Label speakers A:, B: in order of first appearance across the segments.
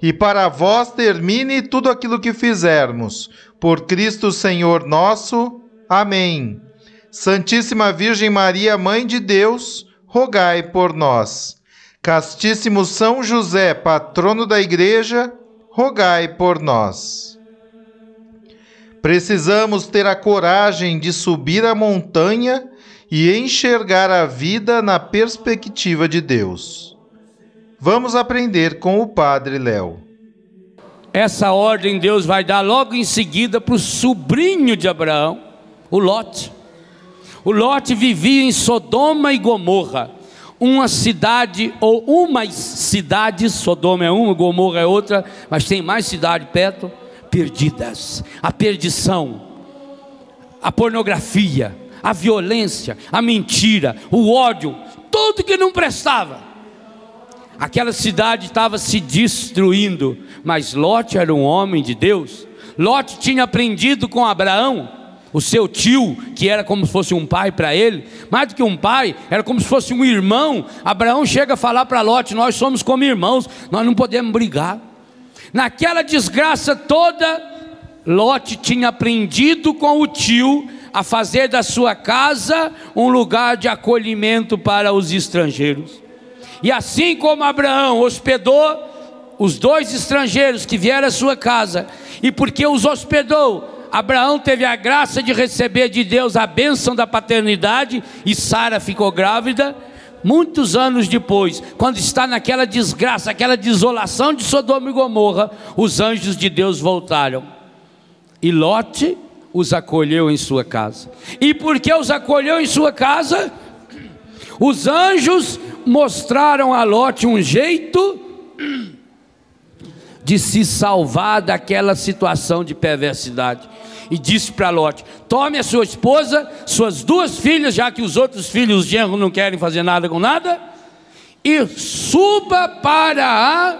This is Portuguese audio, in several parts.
A: e para vós termine tudo aquilo que fizermos. Por Cristo Senhor nosso. Amém. Santíssima Virgem Maria, Mãe de Deus, rogai por nós. Castíssimo São José, patrono da Igreja, rogai por nós. Precisamos ter a coragem de subir a montanha e enxergar a vida na perspectiva de Deus. Vamos aprender com o Padre Léo.
B: Essa ordem Deus vai dar logo em seguida para o sobrinho de Abraão, o Lote. O Lote vivia em Sodoma e Gomorra, uma cidade ou umas cidades, Sodoma é uma, Gomorra é outra, mas tem mais cidade perto, perdidas. A perdição, a pornografia, a violência, a mentira, o ódio, tudo que não prestava aquela cidade estava se destruindo, mas Lote era um homem de Deus. Lote tinha aprendido com Abraão, o seu tio, que era como se fosse um pai para ele, mais do que um pai, era como se fosse um irmão. Abraão chega a falar para Lote: Nós somos como irmãos, nós não podemos brigar. Naquela desgraça toda, Lote tinha aprendido com o tio a fazer da sua casa um lugar de acolhimento para os estrangeiros. E assim como Abraão hospedou os dois estrangeiros que vieram à sua casa, e porque os hospedou, Abraão teve a graça de receber de Deus a bênção da paternidade, e Sara ficou grávida. Muitos anos depois, quando está naquela desgraça, aquela desolação de Sodoma e Gomorra, os anjos de Deus voltaram. E Lote os acolheu em sua casa. E porque os acolheu em sua casa, os anjos mostraram a Lote um jeito de se salvar daquela situação de perversidade. E disse para Lote: Tome a sua esposa, suas duas filhas, já que os outros filhos, os genros, não querem fazer nada com nada, e suba para a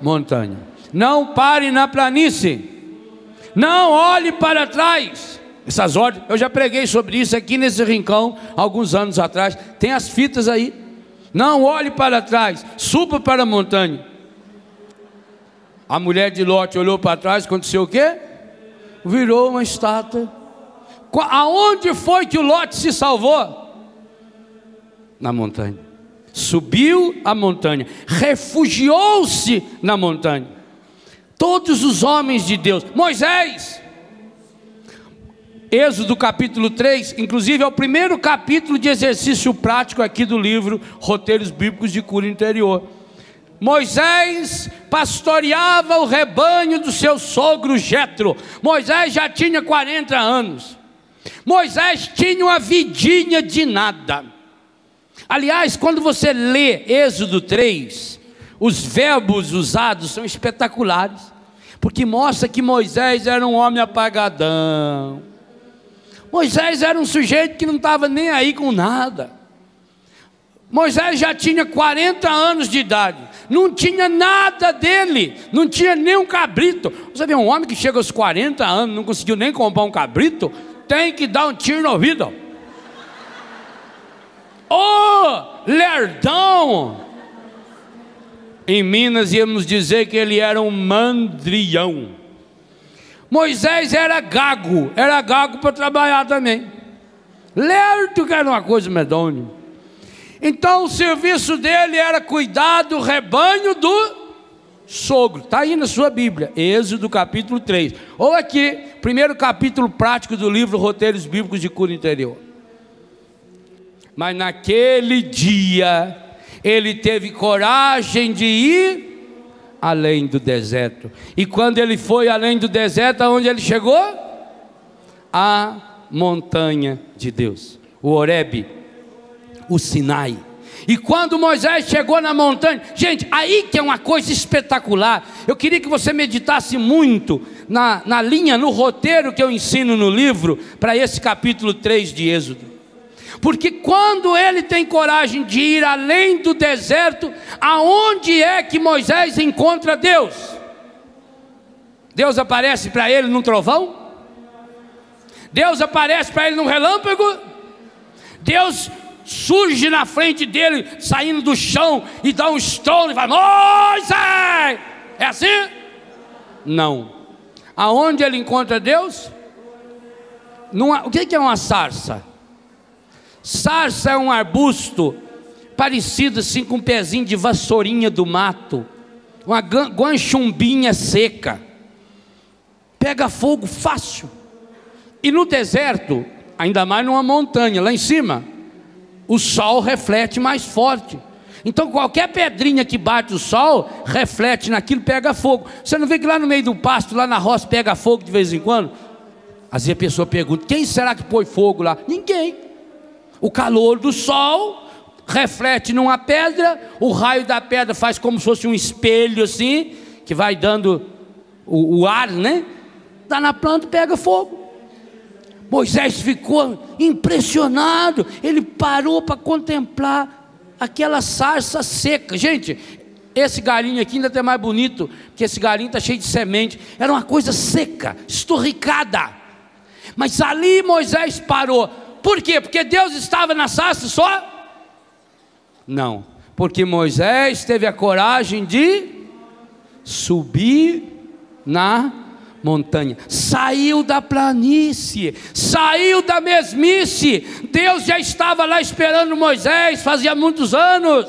B: montanha. Não pare na planície. Não olhe para trás. Essas ordens, eu já preguei sobre isso aqui nesse rincão alguns anos atrás. Tem as fitas aí. Não olhe para trás, suba para a montanha. A mulher de Lote olhou para trás, aconteceu o quê? Virou uma estátua. Aonde foi que o Lote se salvou? Na montanha. Subiu a montanha, refugiou-se na montanha. Todos os homens de Deus, Moisés, Êxodo capítulo 3, inclusive é o primeiro capítulo de exercício prático aqui do livro Roteiros Bíblicos de Cura Interior. Moisés pastoreava o rebanho do seu sogro Jetro. Moisés já tinha 40 anos. Moisés tinha uma vidinha de nada. Aliás, quando você lê Êxodo 3, os verbos usados são espetaculares, porque mostra que Moisés era um homem apagadão Moisés era um sujeito que não estava nem aí com nada. Moisés já tinha 40 anos de idade, não tinha nada dele, não tinha nem um cabrito. Você vê um homem que chega aos 40 anos, não conseguiu nem comprar um cabrito, tem que dar um tiro no ouvido. Ô, oh, lerdão! Em Minas íamos dizer que ele era um mandrião. Moisés era gago, era gago para trabalhar também. Lerdo que era uma coisa medonha. Então o serviço dele era cuidar do rebanho do sogro. Está aí na sua Bíblia, Êxodo capítulo 3. Ou aqui, primeiro capítulo prático do livro Roteiros Bíblicos de Cura Interior. Mas naquele dia, ele teve coragem de ir além do deserto. E quando ele foi além do deserto, aonde ele chegou? A montanha de Deus, o Horebe, o Sinai. E quando Moisés chegou na montanha, gente, aí que é uma coisa espetacular. Eu queria que você meditasse muito na, na linha, no roteiro que eu ensino no livro, para esse capítulo 3 de Êxodo. Porque quando ele tem coragem de ir além do deserto, aonde é que Moisés encontra Deus? Deus aparece para ele num trovão? Deus aparece para ele num relâmpago? Deus surge na frente dele, saindo do chão e dá um estrondo e fala: Moisés! É assim? Não. Aonde ele encontra Deus? Numa, o que é uma sarça? Sarça é um arbusto parecido assim com um pezinho de vassourinha do mato, uma guanchumbinha seca. Pega fogo fácil. E no deserto, ainda mais numa montanha, lá em cima, o sol reflete mais forte. Então qualquer pedrinha que bate o sol, reflete naquilo, pega fogo. Você não vê que lá no meio do pasto, lá na roça, pega fogo de vez em quando? Às vezes a pessoa pergunta: quem será que põe fogo lá? Ninguém. O calor do sol reflete numa pedra, o raio da pedra faz como se fosse um espelho assim, que vai dando o, o ar, né? Dá na planta pega fogo. Moisés ficou impressionado, ele parou para contemplar aquela sarça seca. Gente, esse galinho aqui ainda é mais bonito, porque esse galinho está cheio de semente. Era uma coisa seca, esturricada. Mas ali Moisés parou. Por quê? Porque Deus estava na sarça só? Não, porque Moisés teve a coragem de subir na montanha, saiu da planície, saiu da mesmice. Deus já estava lá esperando Moisés, fazia muitos anos.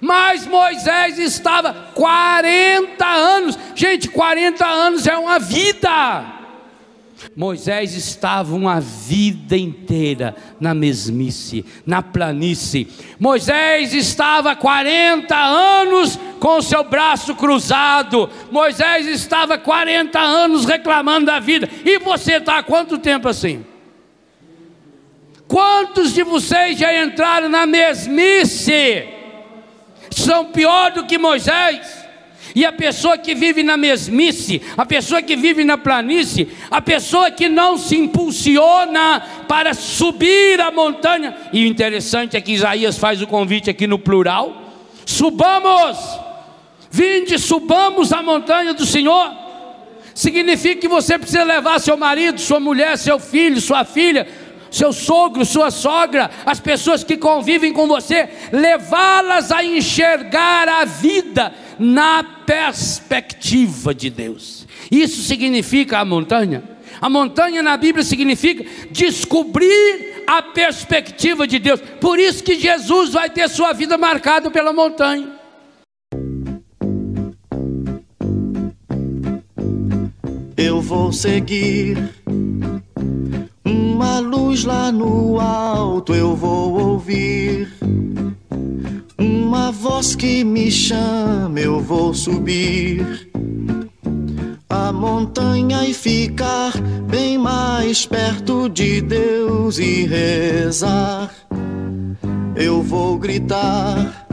B: Mas Moisés estava 40 anos, gente, 40 anos é uma vida. Moisés estava uma vida inteira na mesmice, na planície. Moisés estava 40 anos com o seu braço cruzado. Moisés estava 40 anos reclamando da vida. E você está há quanto tempo assim? Quantos de vocês já entraram na mesmice? São pior do que Moisés? E a pessoa que vive na mesmice, a pessoa que vive na planície, a pessoa que não se impulsiona para subir a montanha. E o interessante é que Isaías faz o convite aqui no plural: subamos, vinde, subamos a montanha do Senhor. Significa que você precisa levar seu marido, sua mulher, seu filho, sua filha, seu sogro, sua sogra, as pessoas que convivem com você, levá-las a enxergar a vida na perspectiva de Deus. Isso significa a montanha. A montanha na Bíblia significa descobrir a perspectiva de Deus. Por isso que Jesus vai ter sua vida marcada pela montanha.
C: Eu vou seguir uma luz lá no alto, eu vou ouvir voz que me chama, eu vou subir a montanha e ficar bem mais perto de Deus e rezar. Eu vou gritar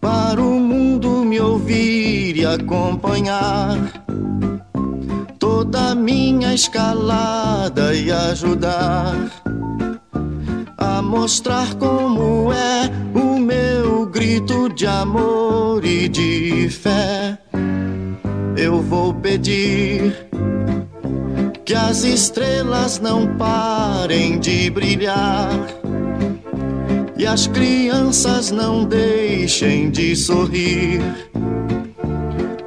C: para o mundo me ouvir e acompanhar toda minha escalada e ajudar a mostrar como é o meu grito de amor e de fé. Eu vou pedir que as estrelas não parem de brilhar e as crianças não deixem de sorrir.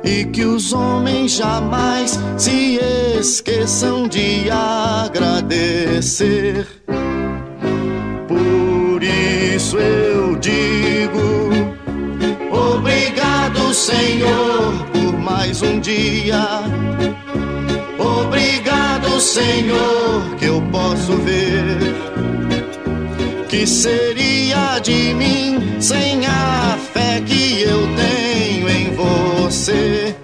C: E que os homens jamais se esqueçam de agradecer Senhor, por mais um dia. Obrigado Senhor, que eu posso ver. Que seria de mim sem a fé que eu tenho em você?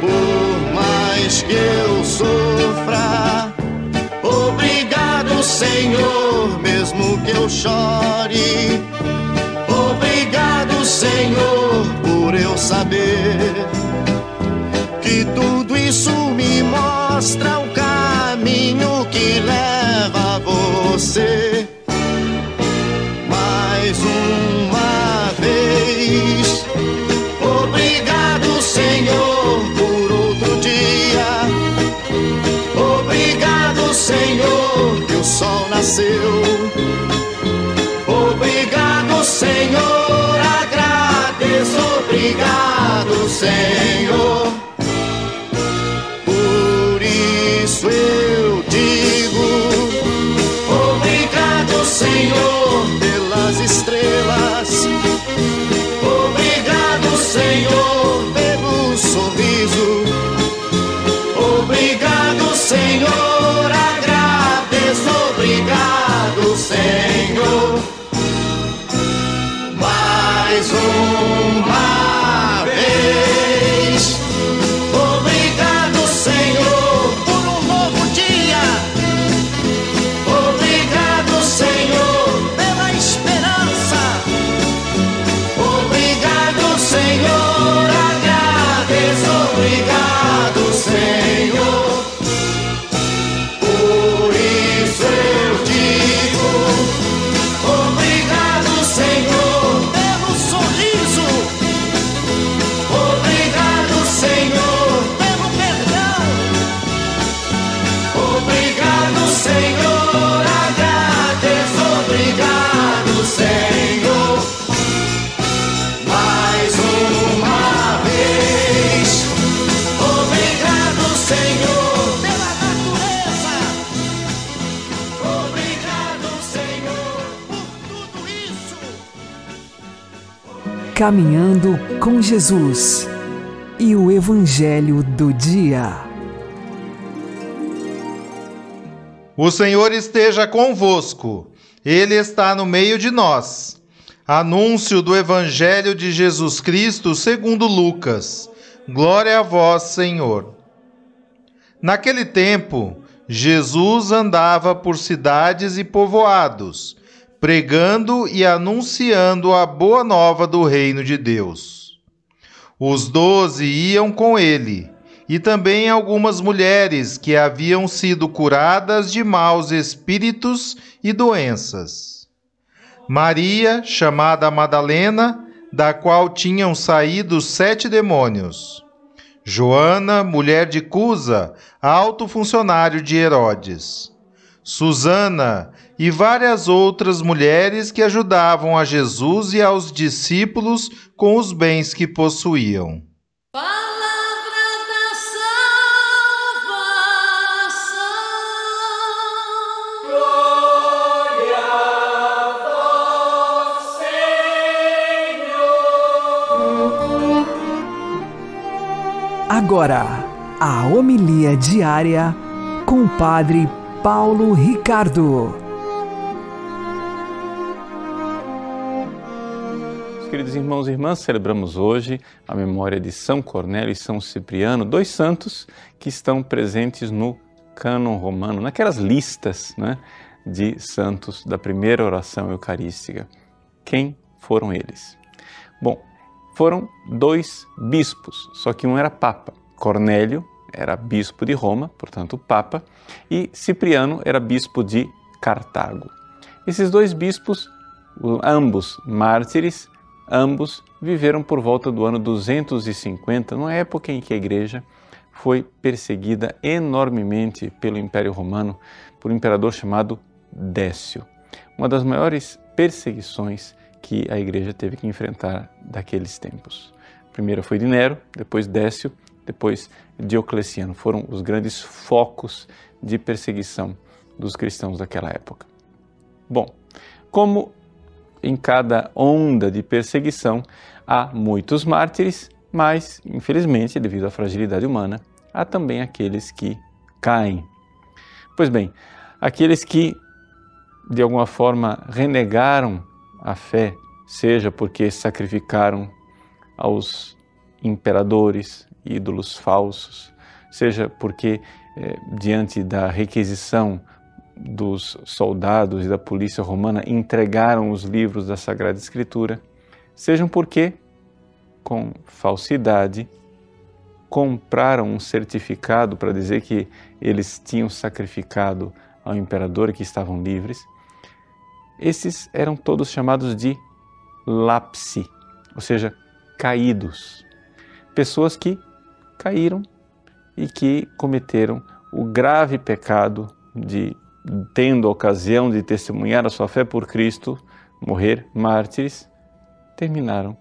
C: Por mais que eu sofra, obrigado, Senhor, mesmo que eu chore. Obrigado, Senhor, saber que tudo isso me mostra o caminho que leva a você. Mais uma vez, obrigado, Senhor, por outro dia. Obrigado, Senhor, que o sol nasceu. Obrigado, Senhor.
D: Caminhando com Jesus e o Evangelho do Dia.
A: O Senhor esteja convosco, Ele está no meio de nós. Anúncio do Evangelho de Jesus Cristo segundo Lucas. Glória a vós, Senhor. Naquele tempo, Jesus andava por cidades e povoados, pregando e anunciando a boa nova do reino de Deus. Os doze iam com ele, e também algumas mulheres que haviam sido curadas de maus espíritos e doenças. Maria, chamada Madalena, da qual tinham saído sete demônios. Joana, mulher de Cusa, alto funcionário de Herodes. Susana e várias outras mulheres que ajudavam a Jesus e aos discípulos com os bens que possuíam.
E: Palavra da salvação.
D: Agora, a homilia diária com o Padre Paulo Ricardo.
F: Queridos irmãos e irmãs, celebramos hoje a memória de São Cornélio e São Cipriano, dois santos que estão presentes no cânon romano, naquelas listas né, de santos da primeira oração eucarística. Quem foram eles? Bom, foram dois bispos, só que um era papa. Cornélio era bispo de Roma, portanto papa, e Cipriano era bispo de Cartago. Esses dois bispos, ambos mártires, ambos viveram por volta do ano 250, numa época em que a igreja foi perseguida enormemente pelo Império Romano por um imperador chamado Décio. Uma das maiores perseguições que a igreja teve que enfrentar daqueles tempos. A primeira foi de Nero, depois Décio, depois Diocleciano. Foram os grandes focos de perseguição dos cristãos daquela época. Bom, como em cada onda de perseguição há muitos mártires, mas, infelizmente, devido à fragilidade humana, há também aqueles que caem. Pois bem, aqueles que de alguma forma renegaram a fé, seja porque sacrificaram aos imperadores, ídolos falsos, seja porque eh, diante da requisição dos soldados e da polícia romana entregaram os livros da Sagrada Escritura, sejam porque, com falsidade, compraram um certificado para dizer que eles tinham sacrificado ao imperador e que estavam livres. Esses eram todos chamados de lapsi, ou seja, caídos. Pessoas que caíram e que cometeram o grave pecado de, tendo a ocasião de testemunhar a sua fé por Cristo, morrer mártires, terminaram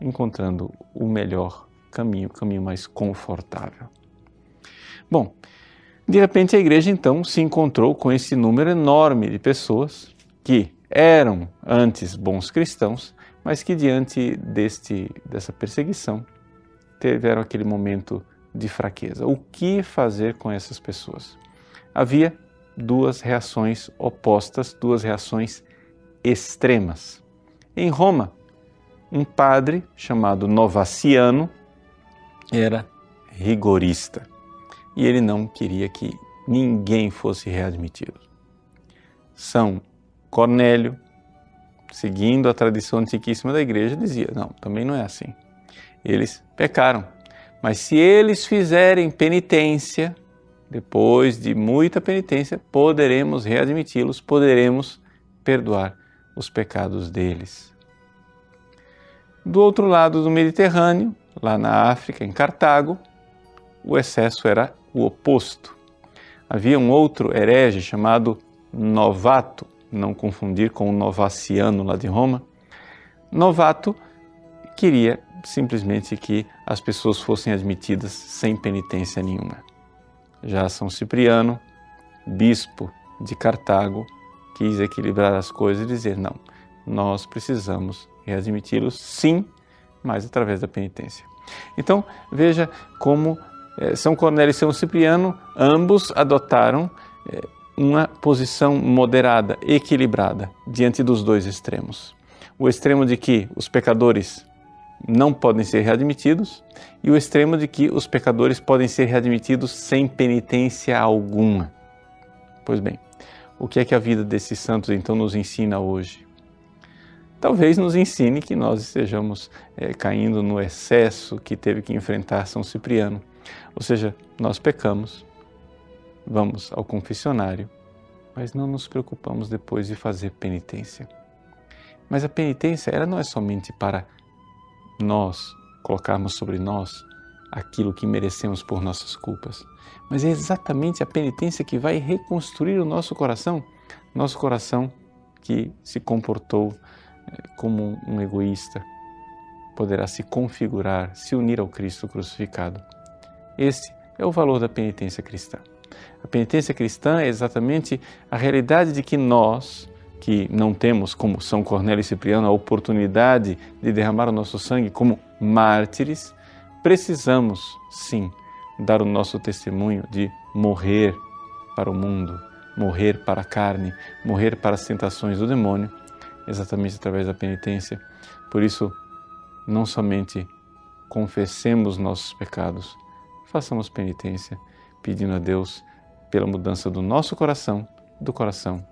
F: encontrando o melhor caminho, o caminho mais confortável. Bom, de repente a igreja então se encontrou com esse número enorme de pessoas que eram antes bons cristãos, mas que diante deste dessa perseguição tiveram aquele momento de fraqueza. O que fazer com essas pessoas? Havia duas reações opostas, duas reações extremas. Em Roma, um padre chamado Novaciano era rigorista e ele não queria que ninguém fosse readmitido. São Cornélio, seguindo a tradição antiquíssima da igreja, dizia: não, também não é assim. Eles pecaram, mas se eles fizerem penitência, depois de muita penitência, poderemos readmiti-los, poderemos perdoar os pecados deles. Do outro lado do Mediterrâneo, lá na África, em Cartago, o excesso era o oposto. Havia um outro herege chamado Novato, não confundir com o Novaciano lá de Roma. Novato queria simplesmente que as pessoas fossem admitidas sem penitência nenhuma. Já São Cipriano, bispo de Cartago, quis equilibrar as coisas e dizer: não, nós precisamos readmiti-los sim, mas através da penitência. Então, veja como eh, São Cornélio e São Cipriano, ambos adotaram eh, uma posição moderada, equilibrada, diante dos dois extremos. O extremo de que os pecadores não podem ser readmitidos e o extremo de que os pecadores podem ser readmitidos sem penitência alguma. Pois bem, o que é que a vida desses santos então nos ensina hoje? Talvez nos ensine que nós estejamos é, caindo no excesso que teve que enfrentar São Cipriano. Ou seja, nós pecamos, vamos ao confessionário, mas não nos preocupamos depois de fazer penitência. Mas a penitência, ela não é somente para nós colocarmos sobre nós aquilo que merecemos por nossas culpas, mas é exatamente a penitência que vai reconstruir o nosso coração, nosso coração que se comportou eh, como um egoísta, poderá se configurar, se unir ao Cristo crucificado. Esse é o valor da penitência cristã. A penitência cristã é exatamente a realidade de que nós, que não temos, como São Cornélio e Cipriano, a oportunidade de derramar o nosso sangue como mártires, precisamos, sim, dar o nosso testemunho de morrer para o mundo, morrer para a carne, morrer para as tentações do demônio, exatamente através da penitência. Por isso, não somente confessemos nossos pecados, façamos penitência, pedindo a Deus pela mudança do nosso coração, do coração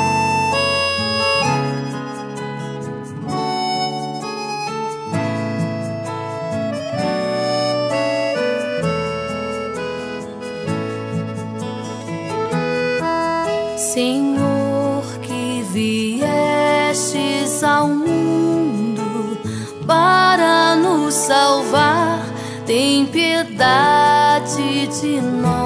E: Tem piedade de nós.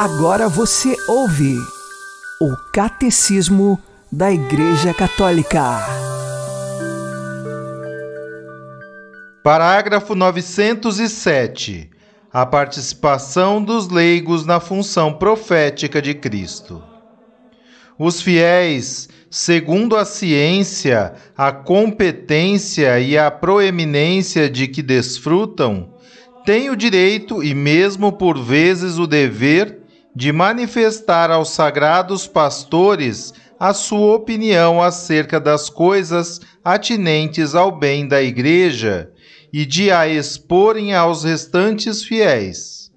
D: Agora você ouve o Catecismo da Igreja Católica.
A: Parágrafo 907. A participação dos leigos na função profética de Cristo. Os fiéis, segundo a ciência, a competência e a proeminência de que desfrutam, têm o direito e mesmo por vezes o dever de manifestar aos sagrados pastores a sua opinião acerca das coisas atinentes ao bem da Igreja e de a exporem aos restantes fiéis.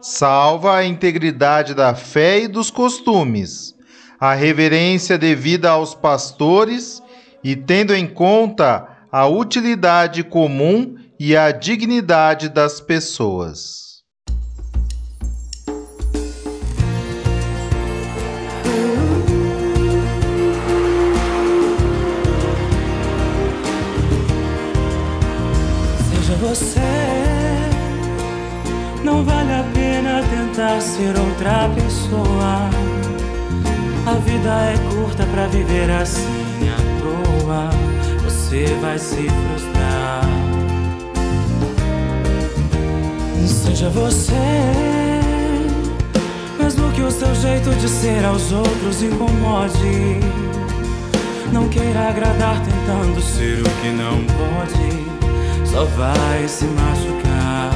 A: Salva a integridade da fé e dos costumes, a reverência devida aos pastores e tendo em conta a utilidade comum e a dignidade das pessoas.
G: Você, não vale a pena tentar ser outra pessoa. A vida é curta pra viver assim à toa. Você vai se frustrar. Seja você, mesmo que o seu jeito de ser aos outros incomode. Não queira agradar tentando ser o que não pode, só vai se machucar.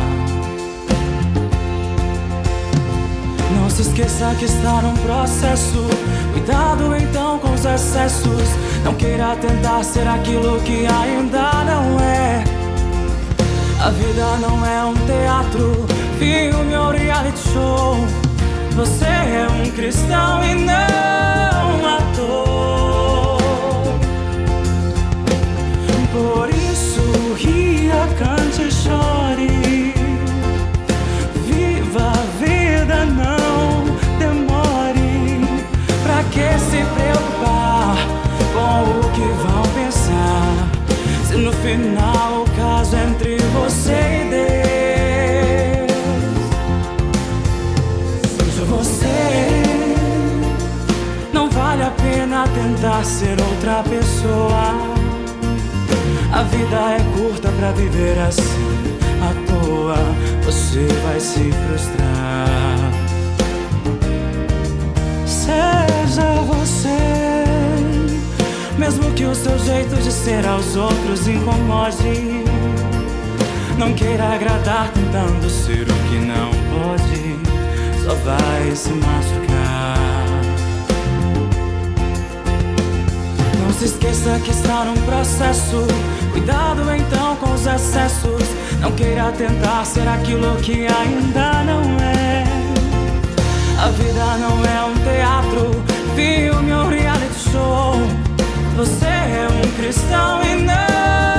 G: Não se esqueça que está num processo. Cuidado então com os excessos. Não queira tentar ser aquilo que ainda não é. A vida não é um teatro, filme ou reality show. Você é um cristão e não ator. Por cante chore. Viva a vida, não demore. Pra que se preocupar com o que vão pensar? Se no final o caso é entre você e Deus. Seja você, não vale a pena tentar ser outra pessoa. A vida é curta pra viver assim à toa. Você vai se frustrar. Seja você, mesmo que o seu jeito de ser aos outros incomode. Não queira agradar tentando ser o que não pode, só vai se machucar. Não se esqueça que está num processo. Cuidado então com os excessos. Não queira tentar ser aquilo que ainda não é. A vida não é um teatro, filme ou reality show. Você é um cristão e não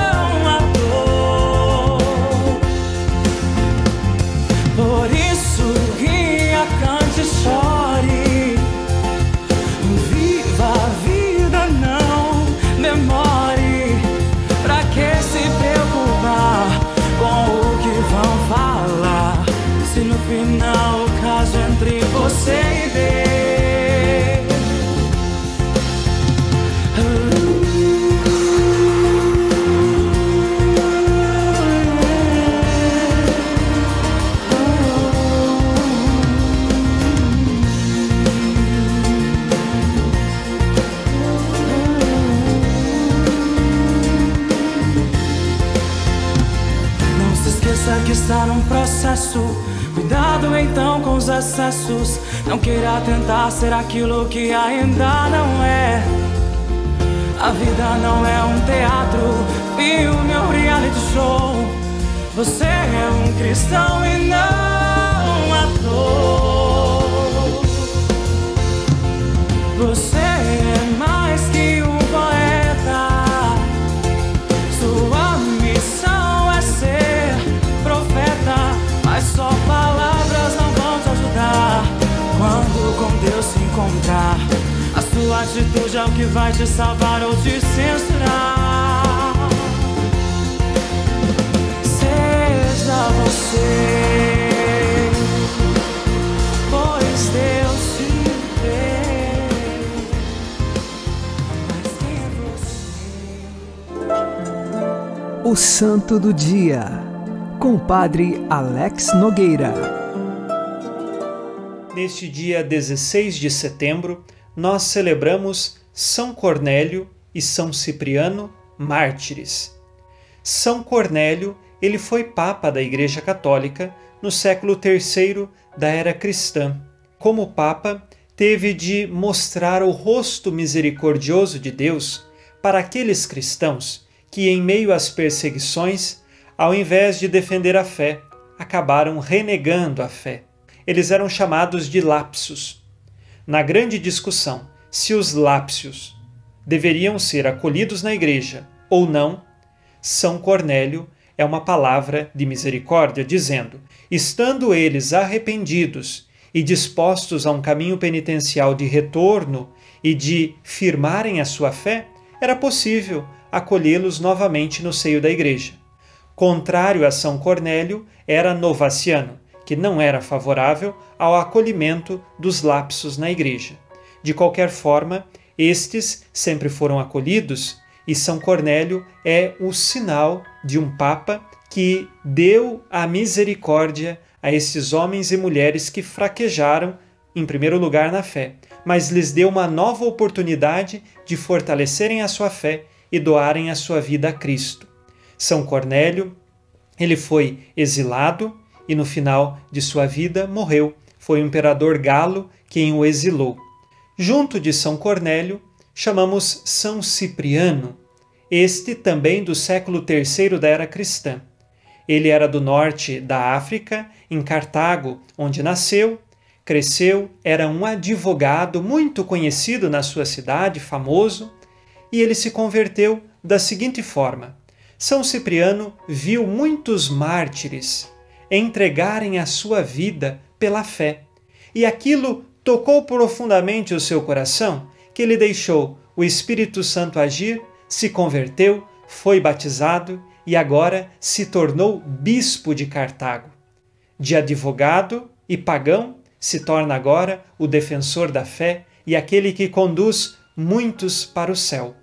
G: excesso. Cuidado então com os excessos. Não queira tentar ser aquilo que ainda não é. A vida não é um teatro, filme ou reality show. Você é um cristão e não ator. Você é mais que um encontrar, a sua atitude é o que vai te salvar ou te censurar. Seja você, pois Deus te vê. É você?
D: O Santo do Dia, com o Padre Alex Nogueira.
H: Neste dia 16 de setembro, nós celebramos São Cornélio e São Cipriano, mártires. São Cornélio, ele foi papa da Igreja Católica no século III da era cristã. Como papa, teve de mostrar o rosto misericordioso de Deus para aqueles cristãos que, em meio às perseguições, ao invés de defender a fé, acabaram renegando a fé. Eles eram chamados de lapsos. Na grande discussão se os lápsios deveriam ser acolhidos na igreja ou não, São Cornélio é uma palavra de misericórdia, dizendo: estando eles arrependidos e dispostos a um caminho penitencial de retorno e de firmarem a sua fé, era possível acolhê-los novamente no seio da igreja. Contrário a São Cornélio era Novaciano, que não era favorável ao acolhimento dos lapsos na igreja. De qualquer forma, estes sempre foram acolhidos e São Cornélio é o sinal de um Papa que deu a misericórdia a esses homens e mulheres que fraquejaram, em primeiro lugar, na fé, mas lhes deu uma nova oportunidade de fortalecerem a sua fé e doarem a sua vida a Cristo. São Cornélio, ele foi exilado e no final de sua vida morreu. Foi o imperador Galo quem o exilou. Junto de São Cornélio, chamamos São Cipriano, este também do século III da era cristã. Ele era do norte da África, em Cartago, onde nasceu, cresceu, era um advogado muito conhecido na sua cidade, famoso, e ele se converteu da seguinte forma: São Cipriano viu muitos mártires entregarem a sua vida pela fé, e aquilo tocou profundamente o seu coração, que ele deixou o Espírito Santo agir, se converteu, foi batizado e agora se tornou bispo de Cartago. De advogado e pagão, se torna agora o defensor da fé e aquele que conduz muitos para o céu.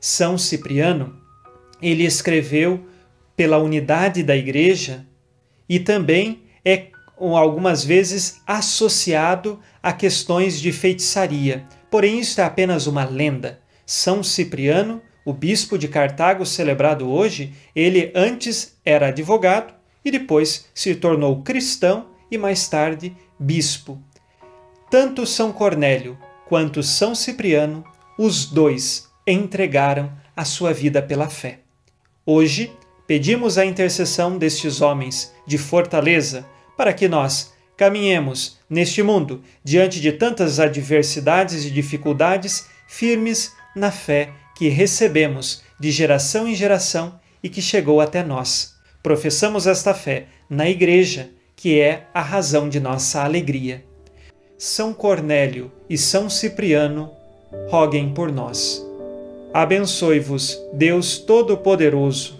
H: São Cipriano, ele escreveu pela unidade da igreja e também é algumas vezes associado a questões de feitiçaria. Porém, isto é apenas uma lenda. São Cipriano, o bispo de Cartago celebrado hoje, ele antes era advogado e depois se tornou cristão e mais tarde bispo. Tanto São Cornélio quanto São Cipriano, os dois entregaram a sua vida pela fé. Hoje, pedimos a intercessão destes homens de fortaleza para que nós caminhemos neste mundo diante de tantas adversidades e dificuldades, firmes na fé que recebemos de geração em geração e que chegou até nós. Professamos esta fé na Igreja, que é a razão de nossa alegria. São Cornélio e São Cipriano, roguem por nós. Abençoe-vos, Deus Todo-Poderoso,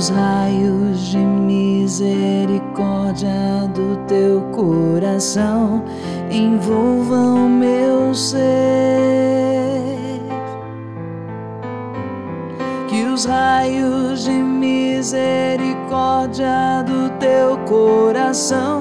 E: os raios de misericórdia do teu coração envolvam meu ser. Que os raios de misericórdia do teu coração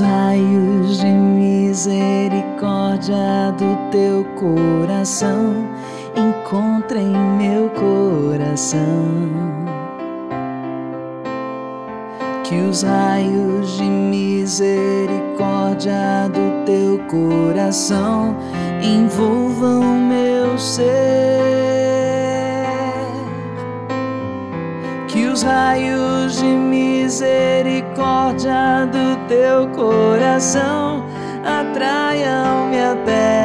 E: os raios de misericórdia do teu coração encontrem meu coração. Que os raios de misericórdia do teu coração envolvam meu ser. Que os raios de misericórdia do teu coração atraiam-me até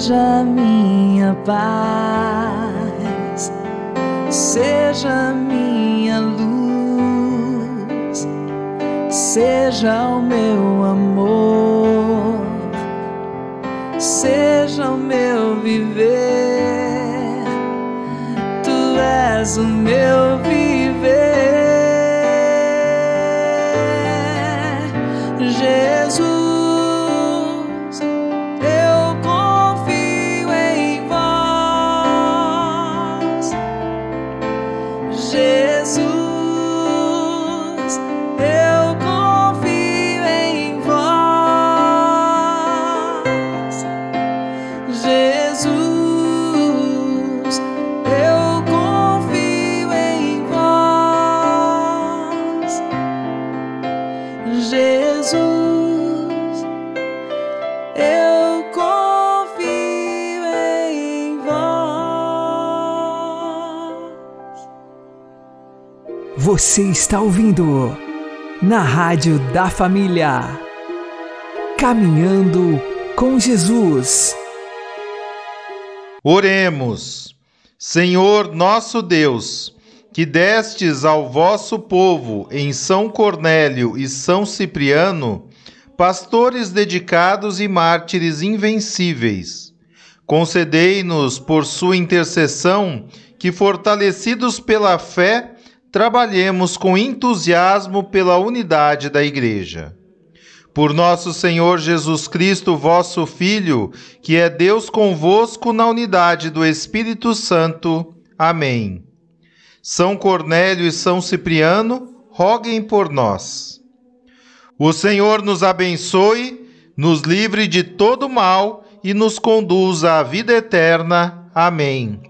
E: Seja minha paz, seja minha luz, seja o meu amor, seja o meu viver. Tu és o meu viver,
D: Você está ouvindo na Rádio da Família. Caminhando com Jesus.
A: Oremos. Senhor nosso Deus, que destes ao vosso povo em São Cornélio e São Cipriano, pastores dedicados e mártires invencíveis, concedei-nos por sua intercessão que, fortalecidos pela fé, trabalhemos com entusiasmo pela unidade da Igreja. Por nosso Senhor Jesus Cristo, vosso Filho, que é Deus convosco na unidade do Espírito Santo. Amém. São Cornélio e São Cipriano, roguem por nós. O Senhor nos abençoe, nos livre de todo mal e nos conduza à vida eterna. Amém.